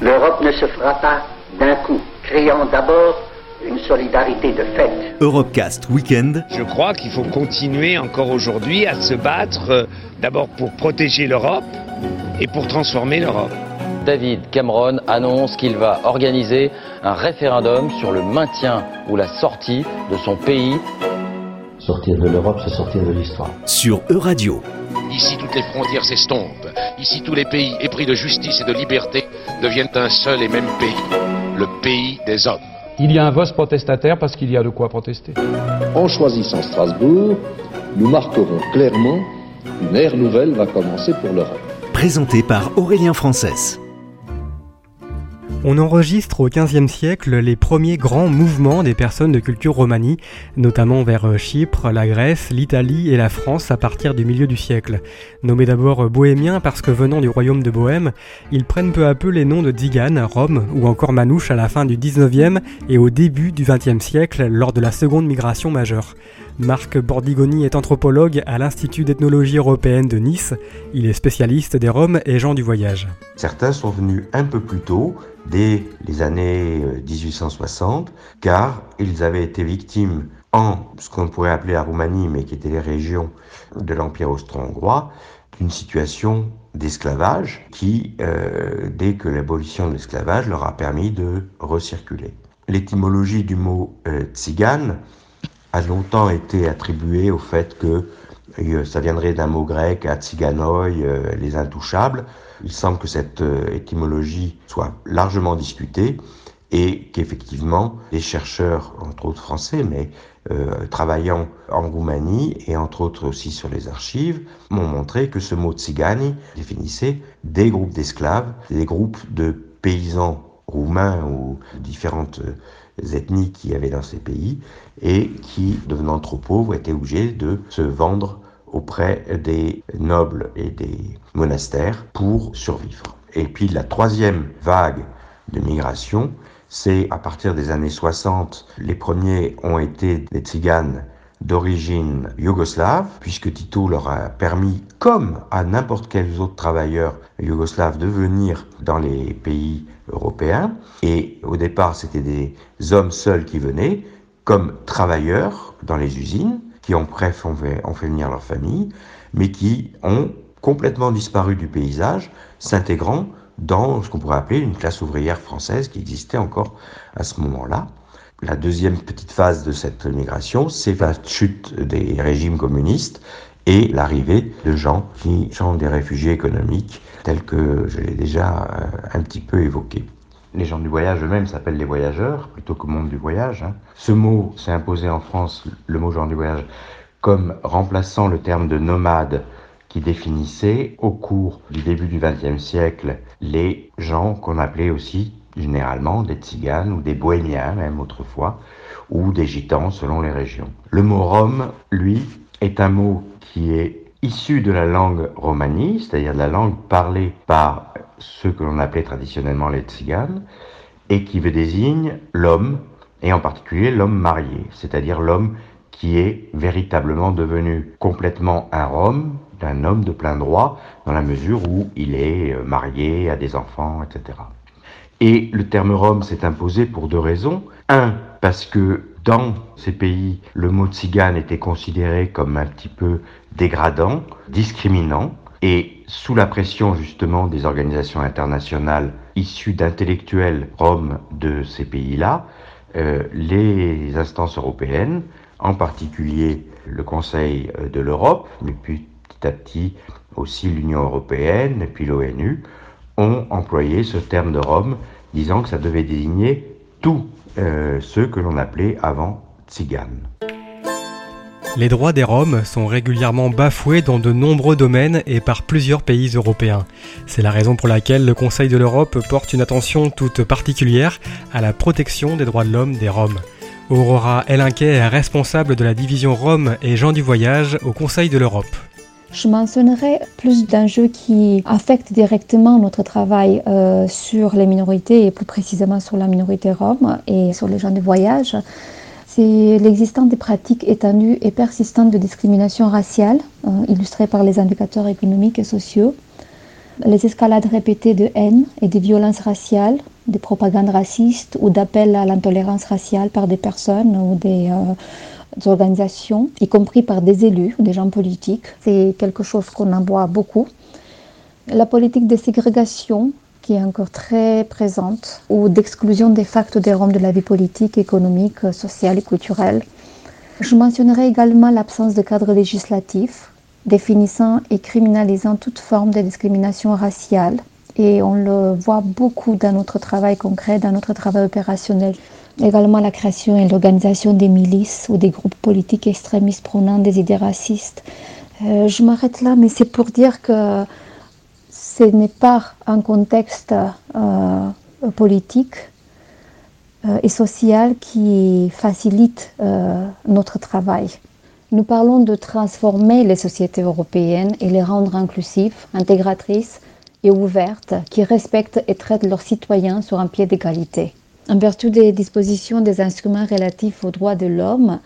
L'Europe ne se fera pas d'un coup, créant d'abord une solidarité de fait. Europecast Weekend. Je crois qu'il faut continuer encore aujourd'hui à se battre euh, d'abord pour protéger l'Europe et pour transformer l'Europe. David Cameron annonce qu'il va organiser un référendum sur le maintien ou la sortie de son pays. Sortir de l'Europe, c'est sortir de l'histoire. Sur Euradio. Ici, toutes les frontières s'estompent. Ici, tous les pays épris de justice et de liberté deviennent un seul et même pays, le pays des hommes. Il y a un vote protestataire parce qu'il y a de quoi protester. En choisissant Strasbourg, nous marquerons clairement qu'une ère nouvelle va commencer pour l'Europe. Présenté par Aurélien Frances. On enregistre au XVe siècle les premiers grands mouvements des personnes de culture romanie, notamment vers euh, Chypre, la Grèce, l'Italie et la France à partir du milieu du siècle. Nommés d'abord bohémiens parce que venant du royaume de Bohême, ils prennent peu à peu les noms de Tzigane, Rome ou encore Manouche à la fin du XIXe et au début du XXe siècle lors de la seconde migration majeure. Marc Bordigoni est anthropologue à l'Institut d'ethnologie européenne de Nice. Il est spécialiste des Roms et gens du voyage. Certains sont venus un peu plus tôt, dès les années 1860, euh, car ils avaient été victimes en ce qu'on pourrait appeler la Roumanie, mais qui étaient les régions de l'Empire austro-hongrois, d'une situation d'esclavage qui, euh, dès que l'abolition de l'esclavage, leur a permis de recirculer. L'étymologie du mot euh, tzigane a longtemps été attribuée au fait que euh, ça viendrait d'un mot grec, euh, les intouchables. Il semble que cette euh, étymologie soit largement discutée et qu'effectivement les chercheurs, entre autres français, mais travaillant en Roumanie et entre autres aussi sur les archives, m'ont montré que ce mot tsigani définissait des groupes d'esclaves, des groupes de paysans roumains ou différentes ethnies qui avaient dans ces pays et qui, devenant trop pauvres, étaient obligés de se vendre auprès des nobles et des monastères pour survivre. Et puis la troisième vague de migration, c'est à partir des années 60, les premiers ont été des tziganes d'origine yougoslave, puisque Tito leur a permis, comme à n'importe quels autres travailleurs yougoslaves, de venir dans les pays européens. Et au départ, c'était des hommes seuls qui venaient, comme travailleurs dans les usines, qui ont bref ont fait, ont fait venir leur famille, mais qui ont complètement disparu du paysage, s'intégrant dans ce qu'on pourrait appeler une classe ouvrière française qui existait encore à ce moment-là. La deuxième petite phase de cette migration, c'est la chute des régimes communistes et l'arrivée de gens qui sont des réfugiés économiques, tels que je l'ai déjà euh, un petit peu évoqué. Les gens du voyage eux-mêmes s'appellent les voyageurs plutôt que monde du voyage. Hein. Ce mot s'est imposé en France, le mot gens du voyage, comme remplaçant le terme de nomade qui définissait au cours du début du XXe siècle les gens qu'on appelait aussi généralement des tziganes ou des bohémiens même autrefois, ou des gitans selon les régions. Le mot rome, lui, est un mot qui est issu de la langue romanie, c'est-à-dire de la langue parlée par ceux que l'on appelait traditionnellement les tziganes, et qui désigne l'homme, et en particulier l'homme marié, c'est-à-dire l'homme qui est véritablement devenu complètement un Rome, d'un homme de plein droit, dans la mesure où il est euh, marié, a des enfants, etc. Et le terme Rome s'est imposé pour deux raisons. Un, parce que dans ces pays, le mot tzigane était considéré comme un petit peu dégradant, discriminant, et sous la pression justement des organisations internationales issues d'intellectuels roms de ces pays-là, euh, les instances européennes, en particulier le Conseil de l'Europe, mais petit à petit aussi l'Union européenne et puis l'ONU, ont employé ce terme de Rome, disant que ça devait désigner tous euh, ceux que l'on appelait avant tziganes. Les droits des Roms sont régulièrement bafoués dans de nombreux domaines et par plusieurs pays européens. C'est la raison pour laquelle le Conseil de l'Europe porte une attention toute particulière à la protection des droits de l'homme des Roms. Aurora Elinquet est responsable de la division Roms et gens du voyage au Conseil de l'Europe. Je mentionnerai plus d'enjeux qui affectent directement notre travail euh, sur les minorités et plus précisément sur la minorité rome et sur les gens du voyage. C'est l'existence des pratiques étendues et persistantes de discrimination raciale, euh, illustrées par les indicateurs économiques et sociaux. les escalades répétées de haine et de violences raciales, des propagandes racistes ou d'appels à l'intolérance raciale par des personnes ou des, euh, organisations, y compris par des élus des gens politiques. C'est quelque chose qu'on en voit beaucoup. La politique de ségrégation qui est encore très présente, ou d'exclusion des facto des Roms de la vie politique, économique, sociale et culturelle. Je mentionnerai également l'absence de cadre législatif définissant et criminalisant toute forme de discrimination raciale. Et on le voit beaucoup dans notre travail concret, dans notre travail opérationnel. Également la création et l'organisation des milices ou des groupes politiques extrémistes prônant des idées racistes. Euh, je m'arrête là, mais c'est pour dire que ce n'est pas un contexte euh, politique euh, et social qui facilite notre travail. Nous parlons de transformer les sociétés européennes et les rendre inclusives, intégratrices et ouvertes, qui respectent et traitent leurs citoyens sur un pied d'égalité. En vertu des dispositions des instruments relatifs aux droits de l'homme,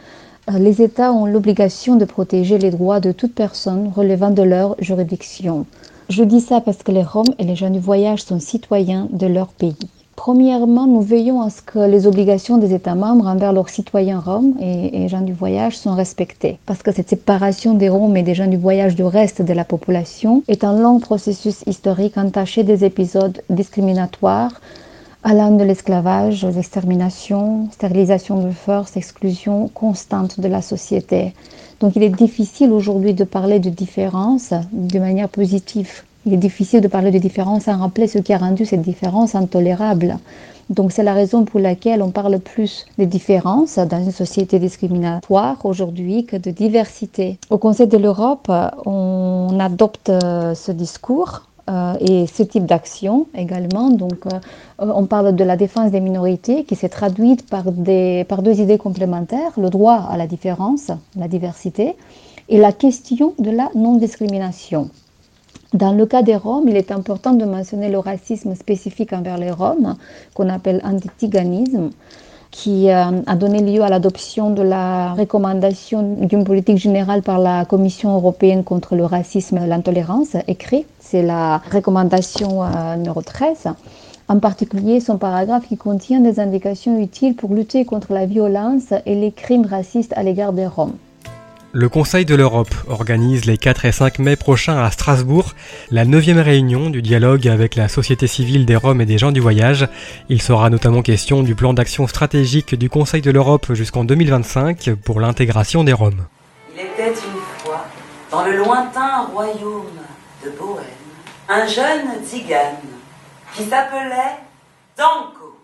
les États ont l'obligation de protéger les droits de toute personne relevant de leur juridiction. Je dis ça parce que les Roms et les gens du voyage sont citoyens de leur pays. Premièrement, nous veillons à ce que les obligations des États membres envers leurs citoyens roms et, gens du voyage sont respectées. Parce que cette séparation des Roms et des gens du voyage du reste de la population est un long processus historique entaché des épisodes discriminatoires allant de l'esclavage aux exterminations, stérilisation de force, exclusion constante de la société. Donc il est difficile aujourd'hui de parler de différence de manière positive il est difficile de parler de différence sans rappeler ce qui a rendu cette différence intolérable. Donc c'est la raison pour laquelle on parle plus de différence dans une société discriminatoire aujourd'hui que de diversité. Au Conseil de l'Europe, on adopte euh, ce discours euh, et ce type d'action également. Donc, euh, on parle de la défense des minorités qui s'est traduite par, des, par deux idées complémentaires le droit à la différence, la diversité, et la question de la non-discrimination. Dans le cas des Roms, il est important de mentionner le racisme spécifique envers les Roms, qu'on appelle antitiganisme, qui euh, a donné lieu à l'adoption de la recommandation d'une politique générale par la Commission européenne contre le racisme et l'intolérance, écrit. C'est la recommandation euh, numéro 13. En particulier, son paragraphe qui contient des indications utiles pour lutter contre la violence et les crimes racistes à l'égard des Roms. Le Conseil de l'Europe organise les 4 et 5 mai prochains à Strasbourg la 9e réunion du dialogue avec la société civile des Roms et des gens du voyage. Il sera notamment question du plan d'action stratégique du Conseil de l'Europe jusqu'en 2025 pour l'intégration des Roms. Il était une fois, dans le lointain royaume de Bohème, un jeune tzigane qui s'appelait Danko.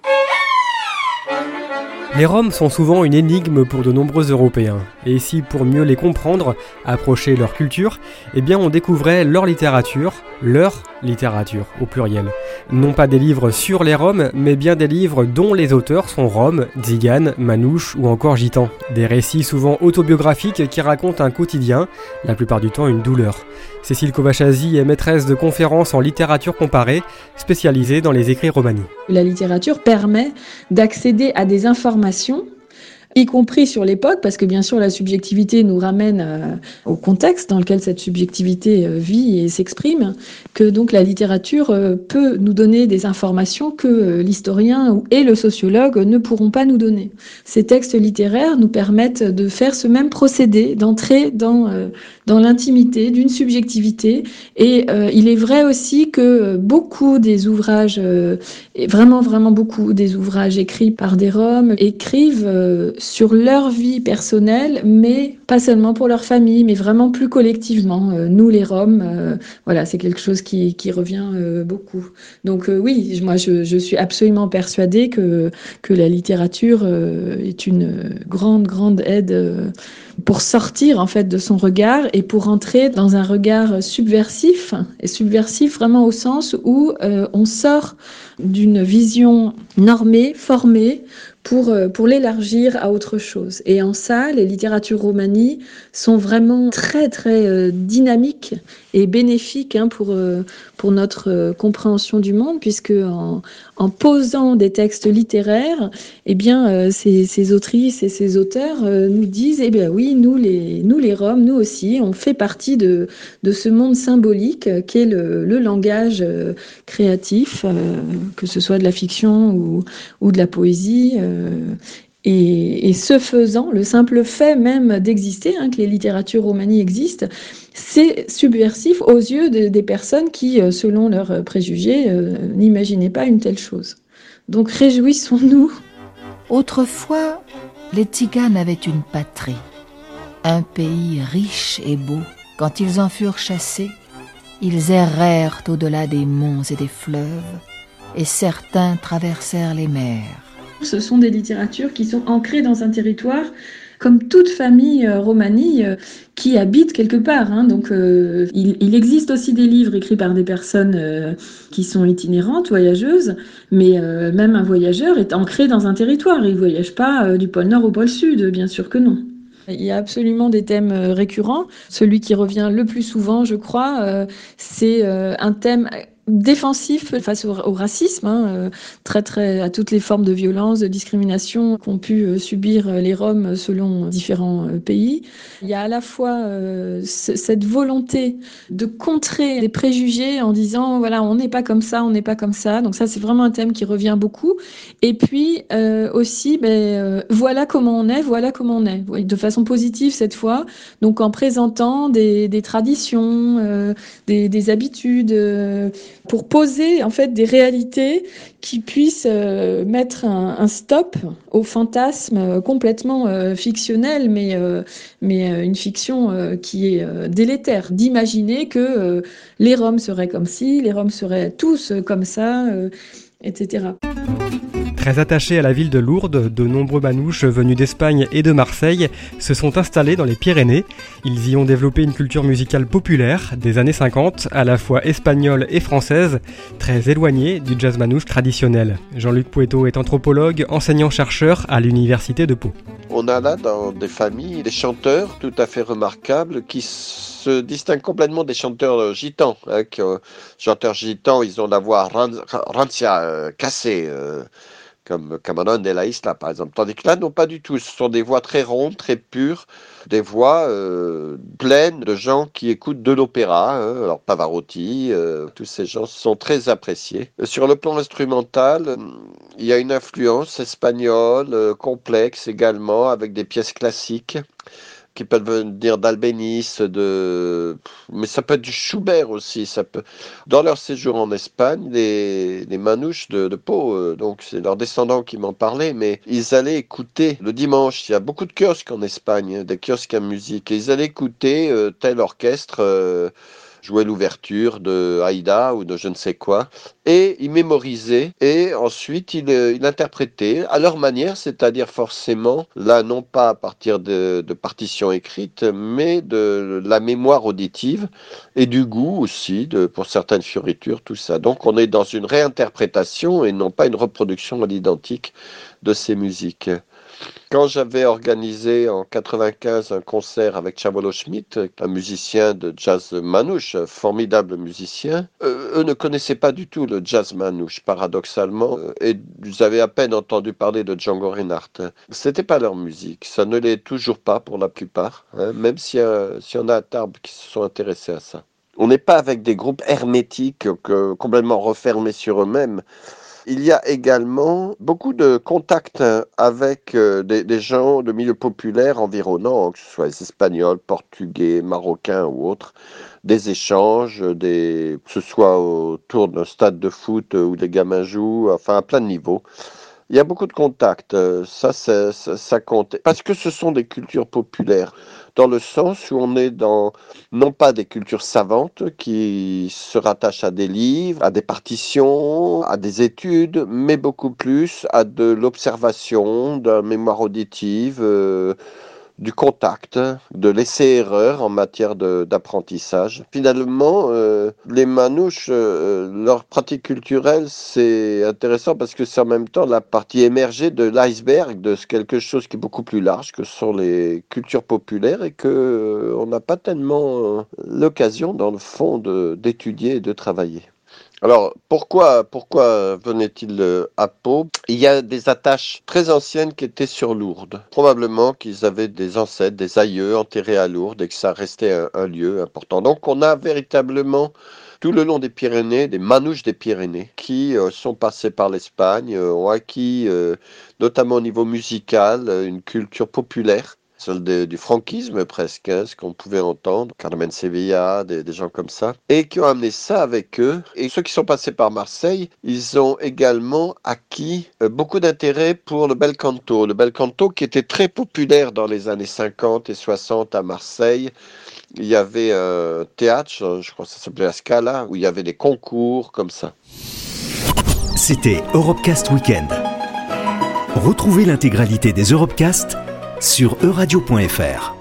Les Roms sont souvent une énigme pour de nombreux Européens. Et si, pour mieux les comprendre, approcher leur culture, eh bien on découvrait leur littérature, leur littérature au pluriel. Non pas des livres sur les Roms, mais bien des livres dont les auteurs sont Roms, Tziganes, Manouches ou encore Gitans. Des récits souvent autobiographiques qui racontent un quotidien, la plupart du temps une douleur. Cécile Kovachazi est maîtresse de conférences en littérature comparée, spécialisée dans les écrits romani. La littérature permet d'accéder à des informations y compris sur l'époque, parce que bien sûr la subjectivité nous ramène euh, au contexte dans lequel cette subjectivité euh, vit et s'exprime, que donc la littérature euh, peut nous donner des informations que l'historien et le sociologue ne pourront pas nous donner. Ces textes littéraires nous permettent de faire ce même procédé, d'entrer dans, dans l'intimité d'une subjectivité, et il est vrai aussi que beaucoup des ouvrages, vraiment vraiment beaucoup des ouvrages écrits par des Roms, écrivent sur leur vie personnelle, mais pas seulement pour leur famille, mais vraiment plus collectivement. Euh, nous, les Roms, euh, voilà, c'est quelque chose qui, revient euh, beaucoup. Donc oui, moi, je, je, suis absolument persuadée que, que la littérature est une grande, grande aide pour sortir en fait de son regard et pour entrer dans un regard subversif et subversif vraiment au sens où on sort d'une vision normée, formée pour, pour l'élargir à autre chose. Et en ça, les littératures romanies sont vraiment très très dynamiques et bénéfiques hein, pour, pour notre compréhension du monde, puisque en, en posant des textes littéraires, eh bien, ces, ces, autrices et ces auteurs nous disent, eh bien oui, nous les, nous les Roms, nous aussi, on fait partie de, ce monde symbolique qu'est le, le langage créatif, que ce soit de la fiction ou de la poésie. Et, ce faisant, le simple fait même d'exister, hein, que les littératures romanies existent, c'est subversif aux yeux de, des personnes qui, selon leurs préjugés, euh, n'imaginaient pas une telle chose. Donc réjouissons-nous. Autrefois, les Tziganes avaient une patrie, un pays riche et beau. Quand ils en furent chassés, ils errèrent au-delà des monts et des fleuves, et certains traversèrent les mers. Ce sont des littératures qui sont ancrées dans un territoire, comme toute famille euh, romanie euh, qui habite quelque part. Hein. Donc, euh, il, existe aussi des livres écrits par des personnes qui sont itinérantes, voyageuses, mais même un voyageur est ancré dans un territoire. Il ne voyage pas du pôle Nord au pôle Sud, bien sûr que non. Il y a absolument des thèmes récurrents. Celui qui revient le plus souvent, je crois, c'est un thème défensif face au, racisme, hein, euh, très très à toutes les formes de violence, de discrimination qu'ont pu euh, subir euh, les Roms selon différents euh, pays. Il y a à la fois euh, cette volonté de contrer les préjugés en disant voilà on n'est pas comme ça, on n'est pas comme ça. Donc ça c'est vraiment un thème qui revient beaucoup. Et puis euh, aussi ben, voilà comment on est, voilà comment on est, de façon positive cette fois. Donc en présentant des, des traditions, des, des, habitudes pour poser en fait des réalités qui puissent euh, mettre un, stop au fantasme euh, complètement euh, fictionnel, mais, mais une fiction qui est délétère, d'imaginer que les Roms seraient comme ci, les Roms seraient tous comme ça, etc. Très attachés à la ville de Lourdes, de nombreux manouches venus d'Espagne et de Marseille se sont installés dans les Pyrénées. Ils y ont développé une culture musicale populaire des années 50, à la fois espagnole et française, très éloignée du jazz manouche traditionnel. Jean-Luc Poeto est anthropologue, enseignant-chercheur à l'université de Pau. On a là dans des familles des chanteurs tout à fait remarquables qui se distinguent complètement des chanteurs gitans. Hein, euh, chanteurs gitans, ils ont la voix rancia, euh, cassée. Euh, comme Cameron de la Isla par exemple. Tandis que là, non pas du tout. Ce sont des voix très rondes, très pures, des voix euh, pleines de gens qui écoutent de l'opéra. Hein. Alors Pavarotti, euh, tous ces gens sont très appréciés. Sur le plan instrumental, il y a une influence espagnole euh, complexe également, avec des pièces classiques qui peuvent venir d'Albéniz, de... mais ça peut être du Schubert aussi. Ça peut... Dans leur séjour en Espagne, les, les manouches de, de Pau, euh, donc c'est leurs descendants qui m'en parlaient, mais ils allaient écouter le dimanche. Il y a beaucoup de kiosques en Espagne, des kiosques à musique, et ils allaient écouter euh, tel orchestre. Euh, jouer l'ouverture de Haïda ou de je ne sais quoi, et ils mémorisaient, et ensuite ils, ils interprétaient à leur manière, c'est-à-dire forcément, là non pas à partir de, de partitions écrites, mais de la mémoire auditive, et du goût aussi, de, pour certaines fioritures, tout ça. Donc on est dans une réinterprétation et non pas une reproduction à l'identique de ces musiques. Quand j'avais organisé en 95 un concert avec Chabolo Schmidt, un musicien de jazz manouche, formidable musicien, euh, eux ne connaissaient pas du tout le jazz manouche, paradoxalement, euh, et ils avaient à peine entendu parler de Django Reinhardt. C'était pas leur musique, ça ne l'est toujours pas pour la plupart, hein, même s'il si y en a à Tarbes qui se sont intéressés à ça. On n'est pas avec des groupes hermétiques que, complètement refermés sur eux-mêmes. Il y a également beaucoup de contacts avec euh, des, des, gens de milieux populaires environnants, que ce soit les Espagnols, Portugais, Marocains ou autres, des échanges, des, que ce soit autour d'un stade de foot où les gamins jouent, enfin à plein de niveaux. Il y a beaucoup de contacts, ça, ça, ça, compte, parce que ce sont des cultures populaires, dans le sens où on est dans, non pas des cultures savantes qui se rattachent à des livres, à des partitions, à des études, mais beaucoup plus à de l'observation, de la mémoire auditive, euh, du contact, de l'essai-erreur en matière d'apprentissage. Finalement, euh, les manouches, euh, leur pratique culturelle, c'est intéressant parce que c'est en même temps la partie émergée de l'iceberg, de quelque chose qui est beaucoup plus large, que sont les cultures populaires et que euh, on n'a pas tellement l'occasion, dans le fond, d'étudier et de travailler. Alors, pourquoi, pourquoi venait-il euh, à Pau? Il y a des attaches très anciennes qui étaient sur Lourdes. Probablement qu'ils avaient des ancêtres, des aïeux enterrés à Lourdes et que ça restait un, lieu important. Donc, on a véritablement tout le long des Pyrénées, des manouches des Pyrénées, qui euh, sont passés par l'Espagne, euh, ont acquis, notamment au niveau musical, une culture populaire celle du franquisme presque, hein, ce qu'on pouvait entendre, Carmen Sevilla, des, gens comme ça, et qui ont amené ça avec eux. Et ceux qui sont passés par Marseille, ils ont également acquis euh, beaucoup d'intérêt pour le bel canto. Le bel canto qui était très populaire dans les années 50 et 60 à Marseille. Il y avait un théâtre, je crois que ça s'appelait la Scala, où il y avait des concours comme ça. C'était Europecast Weekend. Retrouvez l'intégralité des Europecast sur euradio.fr.